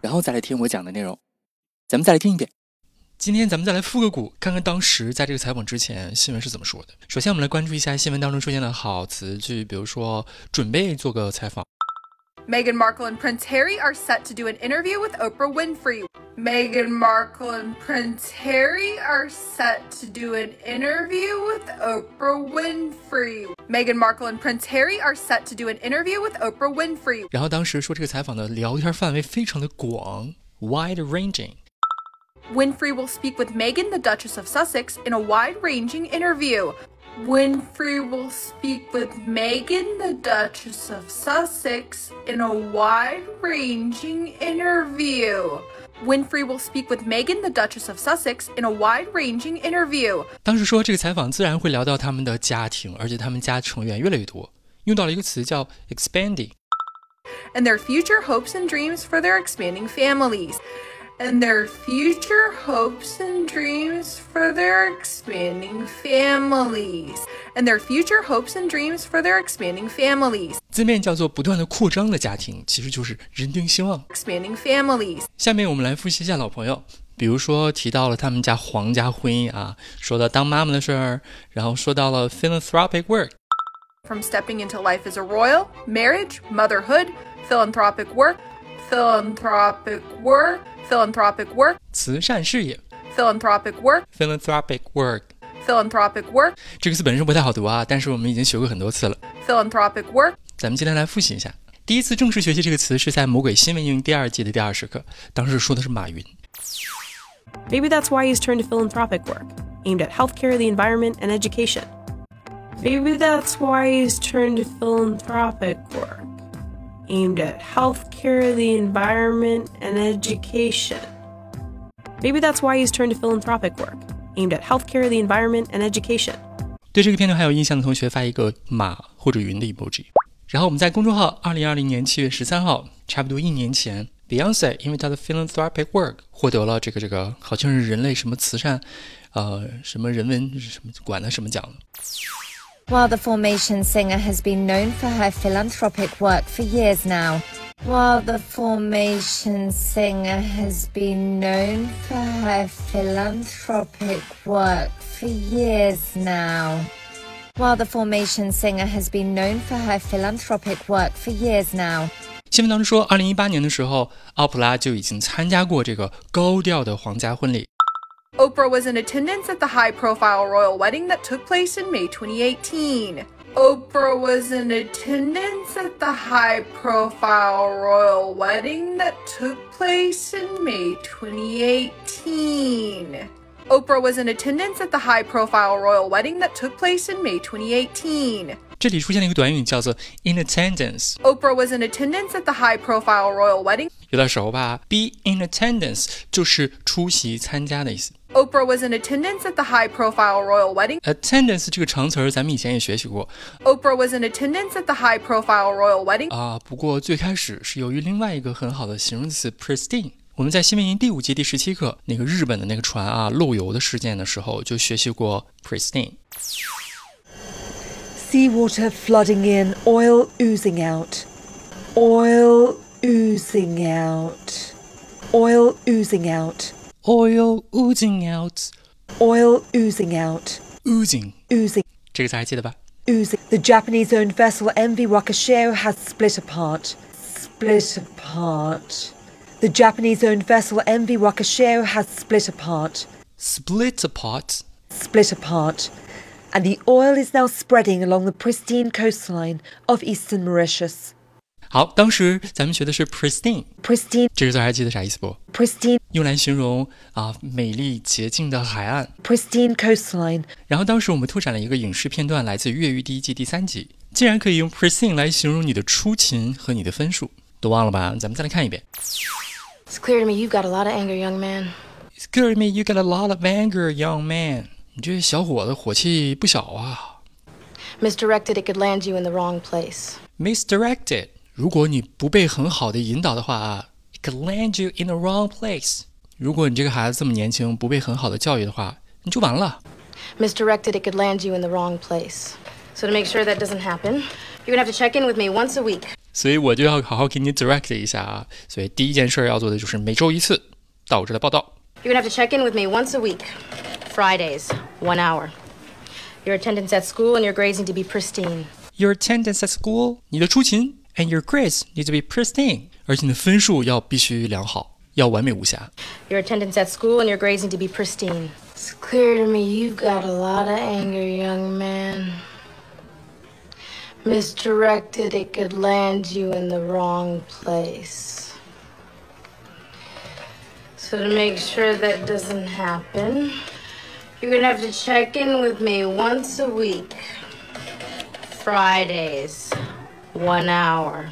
然后再来听我讲的内容，咱们再来听一遍。今天咱们再来复个古，看看当时在这个采访之前新闻是怎么说的。首先，我们来关注一下新闻当中出现的好词句，比如说准备做个采访。Meghan Markle and Prince Harry are set to do an interview with Oprah Winfrey. Meghan Markle and Prince Harry are set to do an interview with Oprah Winfrey. Meghan Markle and Prince Harry are set to do an interview with Oprah Winfrey. 然后当时说这个采访的聊天范围非常的广，wide ranging。Winfrey will speak with Meghan, the Duchess of Sussex, in a wide ranging interview. Winfrey will speak with Meghan, the Duchess of Sussex, in a wide ranging interview. Winfrey will speak with Meghan, the Duchess of Sussex, in a wide ranging interview. 当时说这个采访自然会聊到他们的家庭，而且他们家成员越来越多，用到了一个词叫 expanding。And their future hopes and dreams for their expanding families and their future hopes and dreams for their expanding families. And their future hopes and dreams for their expanding families. 字面叫做不断的扩张的家庭，其实就是人丁兴旺。Expanding families. 下面我们来复习一下老朋友，比如说提到了他们家皇家婚姻啊，说到当妈妈的事儿，然后说到了 philanthropic work。From stepping into life as a royal, marriage, motherhood, philanthropic work, philanthropic work, philanthropic work, 慈善事业 philanthropic work, philanthropic work philanthropic work, 这个词本身不太好读啊，但是我们已经学过很多次了。 philanthropic work. 咱们今天来复习一下。第一次正式学习这个词是在《魔鬼新闻英语》第二季的第二十课，当时说的是马云。 Maybe that's why he's turned to philanthropic work, aimed at healthcare, the environment, and education. Maybe that's why he's turned to philanthropic work, aimed at healthcare, the environment, and education. Maybe that's why he's turned to philanthropic work, aimed at healthcare, the environment, and education. 对这个片段还有印象的同学，发一个马或者云的 emoji。然后我们在公众号二零二零年七月十三号，差不多一年前，Beyonce 因为她的 philanthropic work 获得了这个这个好像是人类什么慈善，呃，什么人文什么管的什么奖。 While the Formation singer has been known for her philanthropic work for years now. While the Formation singer has been known for her philanthropic work for years now. While the Formation singer has been known for her philanthropic work for years now. 新闻当中说，二零一八年的时候，奥普拉就已经参加过这个高调的皇家婚礼。 Oprah was in attendance at the high profile royal wedding that took place in May 2018. Oprah was in attendance at the high profile royal wedding that took place in May 2018. Oprah was in attendance at the high profile royal wedding that took place in May 2018. 这里出现了一个短语，叫做 in attendance， Oprah was in attendance at the high profile royal wedding. 有点熟吧？be in attendance 就是出席、参加的意思。 Oprah was in attendance at the high profile royal wedding. attendance 这个长词儿，咱们以前也学习过 Oprah was in attendance at the high profile royal wedding. 啊。不过最开始是由于另外一个很好的形容词 pristine。我们在新闻营第五季第十七课那个日本的那个船啊漏油的事件的时候，就学习过 pristine。 Seawater flooding in, oil oozing out. Oil oozing out. Oil oozing out. oil oozing out。 Oil oozing out. oozing Oozing. 这个词还记得吧？ Oozing. The Japanese owned vessel MV Wakashio has split apart. Split apart. The Japanese owned vessel MV Wakashio has split apart. split apart。 Split apart. And the oil is now spreading along the pristine coastline of eastern Mauritius. 好，当时咱们学的是 pristine，Pristine, 这个字儿还记得啥意思不？pristine, 用来形容啊美丽洁净的海岸。pristine coastline. 然后当时我们拓展了一个影视片段，来自《越狱》第一季第三集。竟然可以用 pristine 来形容你的出勤和你的分数，都忘了吧？咱们再来看一遍。It's clear to me you've got a lot of anger, young man. It's clear to me you got a lot of anger, young man. 你这小伙子火气不小啊。Misdirected, it could land you in the wrong place. Misdirected，如果你不被很好的引导的话啊，it could land you in the wrong place。如果你这个孩子这么年轻，不被很好的教育的话，你就完了。 Misdirected, it could land you in the wrong place. So to make sure that doesn't happen, you're gonna have to check in with me once a week. 所以我就要好好给你 direct 一下啊。所以第一件事要做的就是每周一次到我这来报道。 You're gonna have to check in with me once a week. Fridays, one hour. Your attendance at school and your grades need to be pristine. Your attendance at school，你的出勤 ，and your grades need to be pristine，而且你的分数要必须良好，要完美无瑕。 Your attendance at school and your grades need to be pristine. It's clear to me you've got a lot of anger, young man. Misdirected, it could land you in the wrong place. So to make sure that doesn't happen, you're gonna have to check in with me once a week. Fridays, one hour.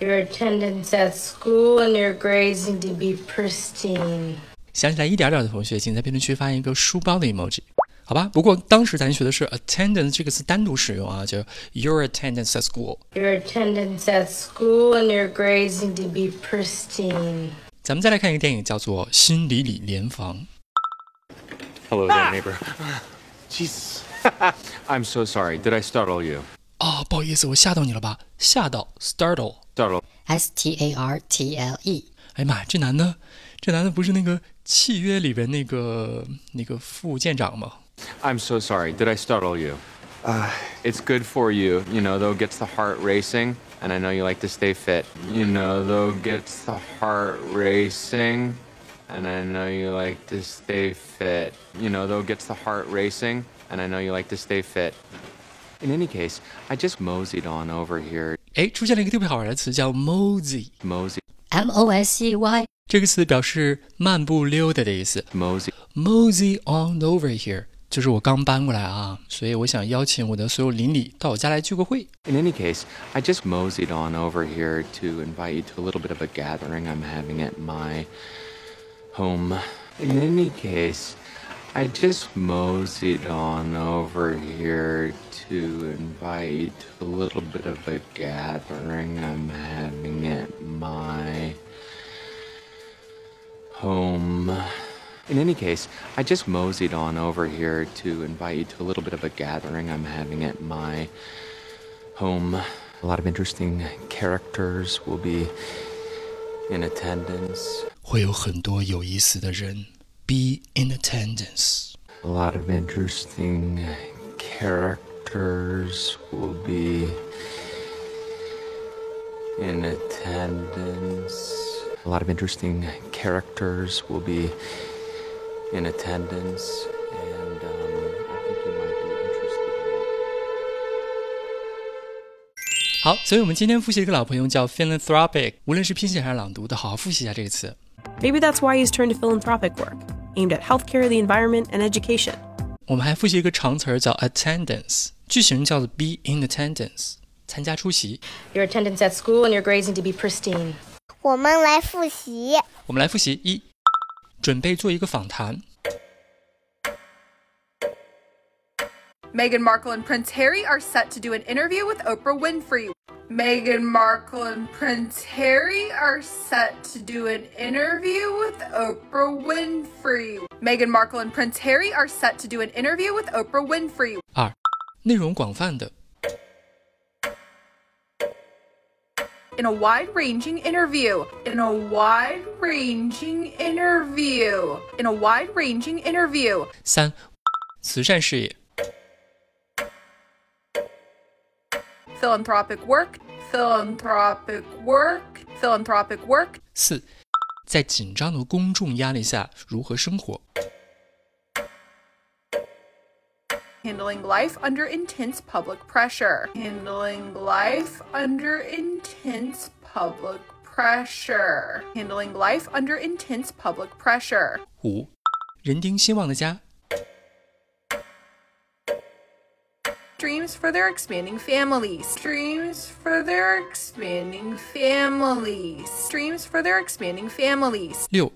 Your attendance at school and your grades need to be pristine. 想起来一点点的同学，请在评论区发一个书包的 emoji，好吧？不过当时咱学的是 attendance 这个词单独使用啊，就 your attendance at school。 Your attendance at school and your grades need to be pristine. 咱们再来看一个电影，叫做《新里里联防》。 Hello there, neighbor. Jesus. I'm so sorry. Did I startle you? 哦，不好意思，我吓到你了吧？吓到，startle。 Startle. S T A R T L E. 哎呀妈呀，这男的，这男的不是那个契约里边那个那个副舰长吗？ I'm so sorry. Did I startle you? Uh, it's good for you. You know, though, gets the heart racing. And I know you like to stay fit. You know, though, gets the heart racing. And I know you like to stay fit. You know, though, gets the heart racing. And I know you like to stay fit. In any case, I just moseyed on over here. 哎，出现了一个特别好玩的词，叫 mosey。 Mosey. M O S E Y. 这个词表示漫步溜达的意思。 Mosey. Mosey on over here，就是我刚搬过来啊，所以我想邀请我的所有邻里到我家来聚个会。 In any case, I just moseyed on over here to invite you to a little bit of a gathering I'm having at my home. In any case, I just moseyed on over here to invite you to a little bit of a gathering I'm having at my home. In any case, I just moseyed on over here to invite you to a little bit of a gathering I'm having at my home. A lot of interesting characters will be in attendance. 会有很多有意思的人 be in attendance。A lot of interesting characters will be in attendance. A lot of interesting characters will be in attendance, 好，所以我们今天复习一个老朋友叫 philanthropic，无论是拼写还是朗读，都好好复习一下这个词。 Maybe that's why he's turned to philanthropic work, aimed at healthcare, the environment, and education. 我们还复习一个长词儿叫 attendance，句型叫做 be in attendance，参加出席。 Your attendance at school and your grades need to be pristine. 我们来复习。我们来复习一，准备做一个访谈。 Meghan Markle and Prince Harry are set to do an interview with Oprah Winfrey. Meghan Markle and Prince Harry are set to do an interview with Oprah Winfrey. Meghan Markle and Prince Harry are set to do an interview with Oprah Winfrey. 二，内容广泛的。 In a wide ranging interview. In a wide ranging interview. In a wide ranging interview. 三，慈善事业。 Philanthropic work. Philanthropic work. Philanthropic work. 四，在紧张的公众压力下如何生活。 Handling life under intense public pressure. Handling life under intense public pressure. Handling life under intense public pressure. 五，人丁兴旺的家。 Streams for their expanding families. Streams for their expanding families. Streams for their expanding families. 六，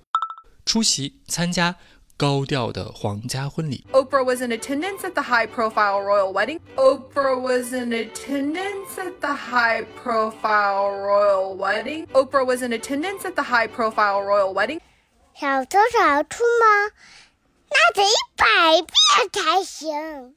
出席参加高调的皇家婚礼。 Oprah was in attendance at the high profile royal wedding. Oprah was in attendance at the high profile royal wedding. Oprah was in attendance at the high profile royal wedding. 小偷小出吗？那得一百遍才行。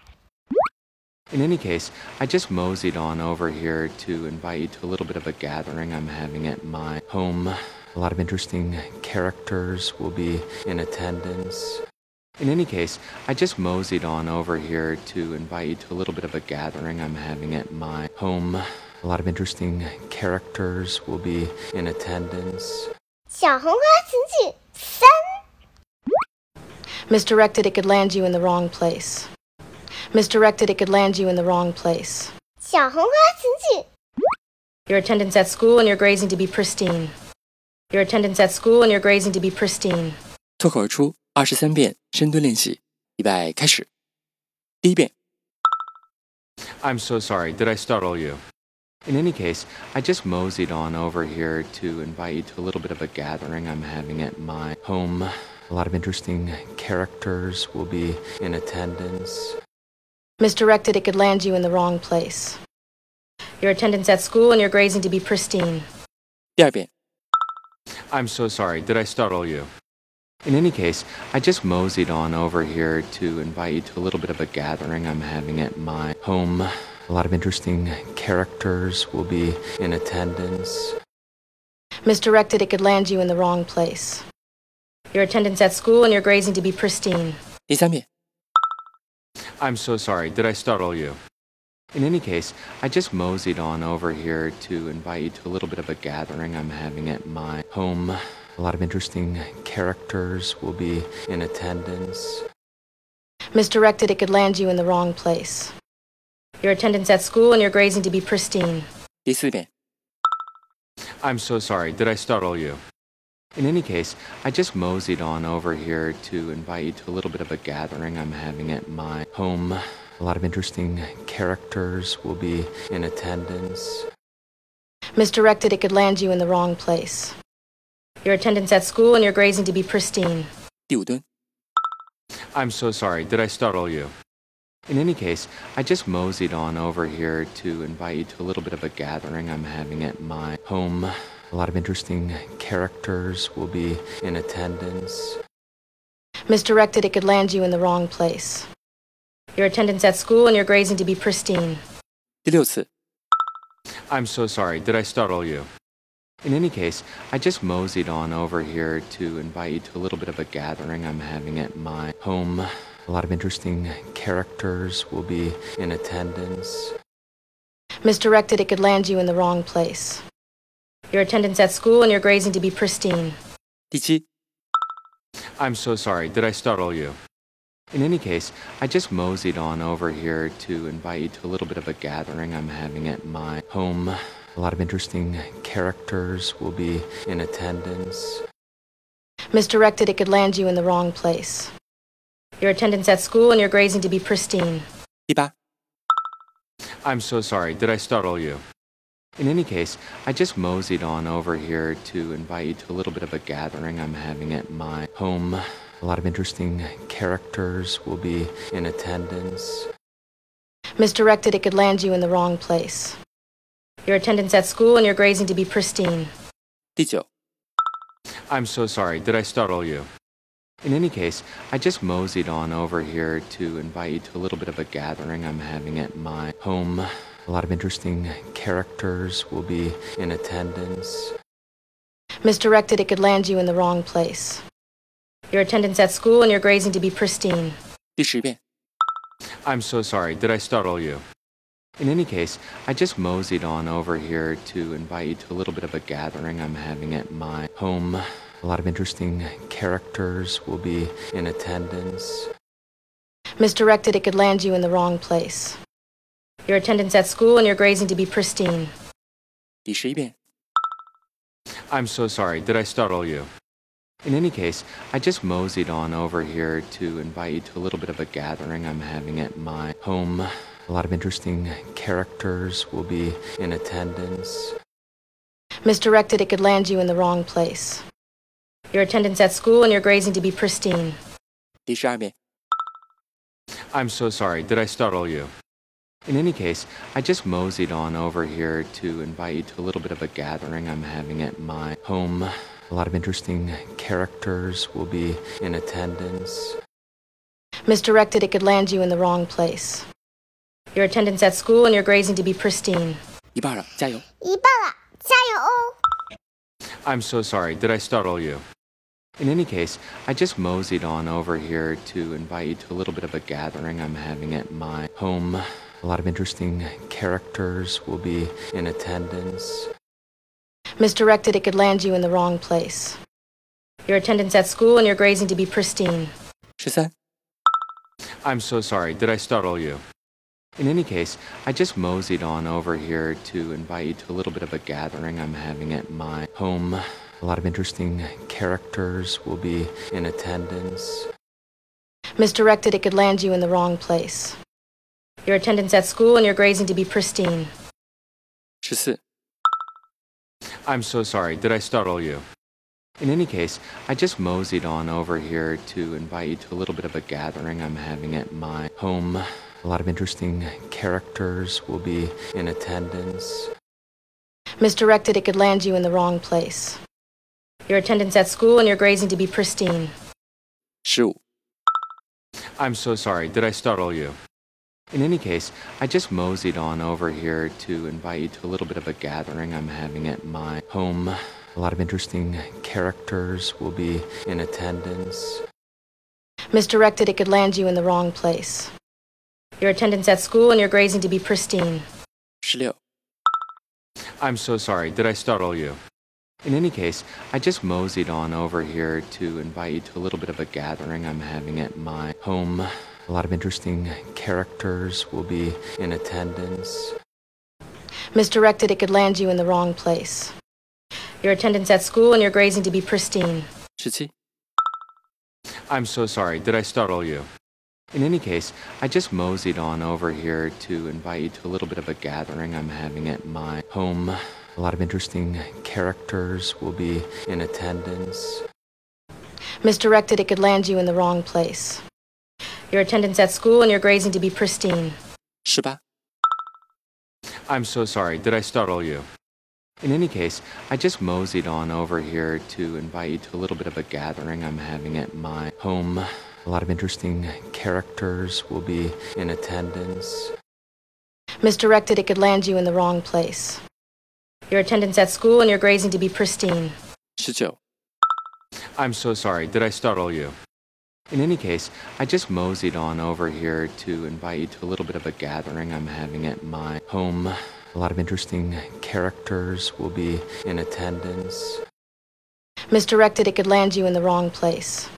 In any case, I just moseyed on over here to invite you to a little bit of a gathering I'm having at my home. A lot of interesting characters will be in attendance. In any case, I just moseyed on over here to invite you to a little bit of a gathering I'm having at my home. A lot of interesting characters will be in attendance. 小红花词句三， Misdirected, it could land you in the wrong place. Misdirected, it could land you in the wrong place. 小红花词句 Your attendance at school and your grades need to be pristine. Your attendance at school and your grades need to be pristine. 脱口而出二十三遍深蹲练习，预备开始。第一遍， I'm so sorry. Did I startle you? In any case, I just moseyed on over here to invite you to a little bit of a gathering I'm having at my home. A lot of interesting characters will be in attendance. Misdirected, it could land you in the wrong place. Your attendance at school and your grades need to be pristine. 第二遍， I'm so sorry. Did I startle you? In any case, I just moseyed on over here to invite you to a little bit of a gathering I'm having at my home. A lot of interesting characters will be in attendance. Misdirected, it could land you in the wrong place. Your attendance at school and your grades need to be pristine. 第三遍， I'm so sorry. Did I startle you? In any case, I just moseyed on over here to invite you to a little bit of a gathering I'm having at my home. A lot of interesting characters will be in attendance. Misdirected, it could land you in the wrong place. Your attendance at school and your grades need to be pristine. 第四遍， I'm so sorry. Did I startle you? In any case, I just moseyed on over here to invite you to a little bit of a gathering I'm having at my home. A lot of interesting characters will be in attendance. Misdirected, it could land you in the wrong place. Your attendance at school and your grades need to be pristine. I'm so sorry. Did I startle you? In any case, I just moseyed on over here to invite you to a little bit of a gathering I'm having at my home. A lot of interesting characters will be in attendance. Misdirected, it could land you in the wrong place. Your attendance at school and your grades need to be pristine. 第六次， I'm so sorry. Did I startle you? In any case, I just moseyed on over here to invite you to a little bit of a gathering I'm having at my home. A lot of interesting characters will be in attendance. Misdirected, it could land you in the wrong place. Your attendance at school and your grades need to be pristine. 第七， I'm so sorry. Did I startle you? In any case, I just moseyed on over here to invite you to a little bit of a gathering I'm having at my home. A lot of interesting characters will be in attendance. Misdirected, it could land you in the wrong place. Your attendance at school and your grades need to be pristine. 第八， I'm so sorry. Did I startle you? In any case, I just moseyed on over here to invite you to a little bit of a gathering I'm having at my home. A lot of interesting characters will be in attendance. Misdirected, it could land you in the wrong place. Your attendance at school and your grades need to be pristine. 第九，I'm so sorry. Did I startle you? In any case, I just moseyed on over here to invite you to a little bit of a gathering I'm having at my home. A lot of interesting characters will be in attendance. Misdirected, it could land you in the wrong place. Your attendance at school and your grades need to be pristine. 第十遍， I'm so sorry. Did I startle you? In any case, I just moseyed on over here to invite you to a little bit of a gathering I'm having at my home. A lot of interesting characters will be in attendance. Misdirected, it could land you in the wrong place. Your attendance at school and your grades need to be pristine. 第十一遍， I'm so sorry. Did I startle you? In any case, I just moseyed on over here to invite you to a little bit of a gathering I'm having at my home. A lot of interesting characters will be in attendance. Misdirected, it could land you in the wrong place. Your attendance at school and your grades need to be pristine. 第十二遍， I'm so sorry. Did I startle you? In any case, I just moseyed on over here to invite you to a little bit of a gathering I'm having at my home. A lot of interesting characters will be in attendance. Misdirected, it could land you in the wrong place. Your attendance at school and your grades need to be pristine. 一半了，加油！一半了，加油哦！ I'm so sorry. Did I startle you? In any case, I just moseyed on over here to invite you to a little bit of a gathering I'm having at my home. A lot of interesting characters will be in attendance. Misdirected, it could land you in the wrong place. Your attendance at school and your grades need to be pristine. 十三、I'm so sorry. Did I startle you? In any case, I just moseyed on over here to invite you to a little bit of a gathering I'm having at my home. A lot of interesting characters will be in attendance. Misdirected, it could land you in the wrong place your attendance at school, and your grades need to be pristine. I'm so sorry. Did I startle you? In any case, I just moseyed on over here to invite you to a little bit of a gathering I'm having at my home. A lot of interesting characters will be in attendance. Misdirected, it could land you in the wrong place. Your attendance at school and your grades need to be pristine. Shoot. I'm so sorry. Did I startle you? In any case, I just moseyed on over here to invite you to a little bit of a gathering I'm having at my home. A lot of interesting characters will be in attendance. Misdirected, it could land you in the wrong place. Your attendance at school and your grades need to be pristine. 十六、I'm so sorry. Did I startle you? In any case, I just moseyed on over here to invite you to a little bit of a gathering I'm having at my home. A lot of interesting characters will be in attendance. Misdirected, it could land you in the wrong place. Your attendance at school and your grades need to be pristine. 十七、I'm so sorry. Did I startle you? In any case, I just moseyed on over here to invite you to a little bit of a gathering I'm having at my home. A lot of interesting characters will be in attendance. Misdirected, it could land you in the wrong place your attendance at school, and your grades need to be pristine. 是吧? I'm so sorry. Did I startle you? In any case, I just moseyed on over here to invite you to a little bit of a gathering I'm having at my home. A lot of interesting characters will be in attendance. Misdirected, it could land you in the wrong place. Your attendance at school and your grades need to be pristine. 19. I'm so sorry. Did I startle you? In any case, I just moseyed on over here to invite you to a little bit of a gathering I'm having at my home. A lot of interesting characters will be in attendance. Misdirected, it could land you in the wrong place.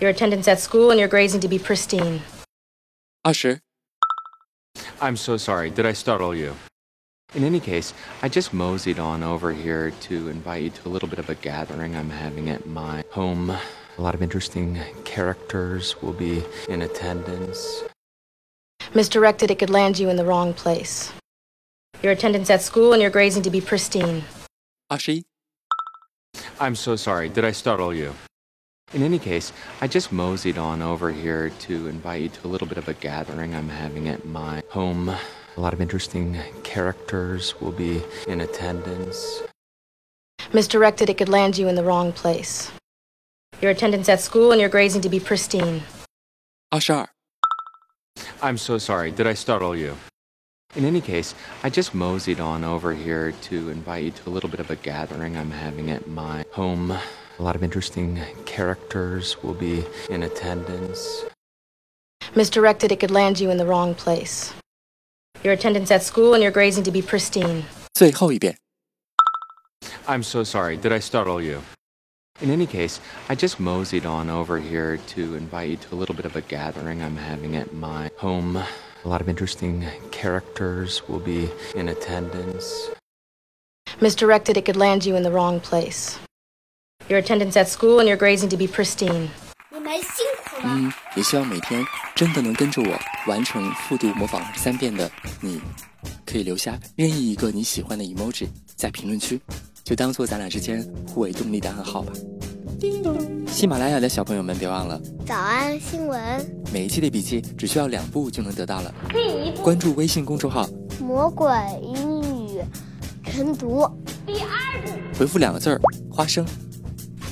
Your attendance at school and your grades need to be pristine. Usher. I'm so sorry. Did I startle you? In any case, I just moseyed on over here to invite you to a little bit of a gathering I'm having at my home. A lot of interesting characters will be in attendance. Misdirected, it could land you in the wrong place. Your attendance at school and your grades need to be pristine. Ashi? I'm so sorry. Did I startle you? In any case, I just moseyed on over here to invite you to a little bit of a gathering I'm having at my home. A lot of interesting characters will be in attendance. Misdirected, it could land you in the wrong place Your attendance at school and your grades need to be pristine. 二十二、 I'm so sorry. Did I startle you? In any case, I just moseyed on over here to invite you to a little bit of a gathering I'm having at my home. A lot of interesting characters will be in attendance. Misdirected, it could land you in the wrong place. Your attendance at school and your grades need to be pristine. 最后一遍。 I'm so sorry. Did I startle you? In any case, I just moseyed on over here to invite you to a little bit of a gathering I'm having at my home. A lot of interesting characters will be in attendance. Misdirected, it could land you in the wrong place. Your attendance at school and your grades need to be pristine. 你们辛苦了。嗯，也希望每天真的能跟着我完成复读模仿三遍的你，可以留下任意一个你喜欢的 emoji 在评论区， 就当做咱俩之间互为动力的暗号吧。喜马拉雅的小朋友们，别忘了早安新闻，每一期的笔记只需要两步就能得到了。关注微信公众号，魔鬼英语晨读。第二步回复两个字儿“花生”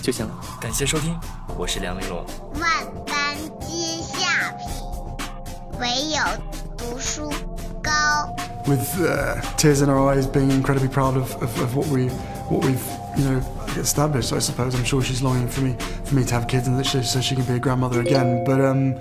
就行了。感谢收听，我是梁丽罗。万般皆下品，唯有读书高。with uh, tears in our eyes, being incredibly proud of, of, of what we what we've you know established. I suppose I'm sure she's longing for me for me to have kids and that she, so she can be a grandmother again. But um,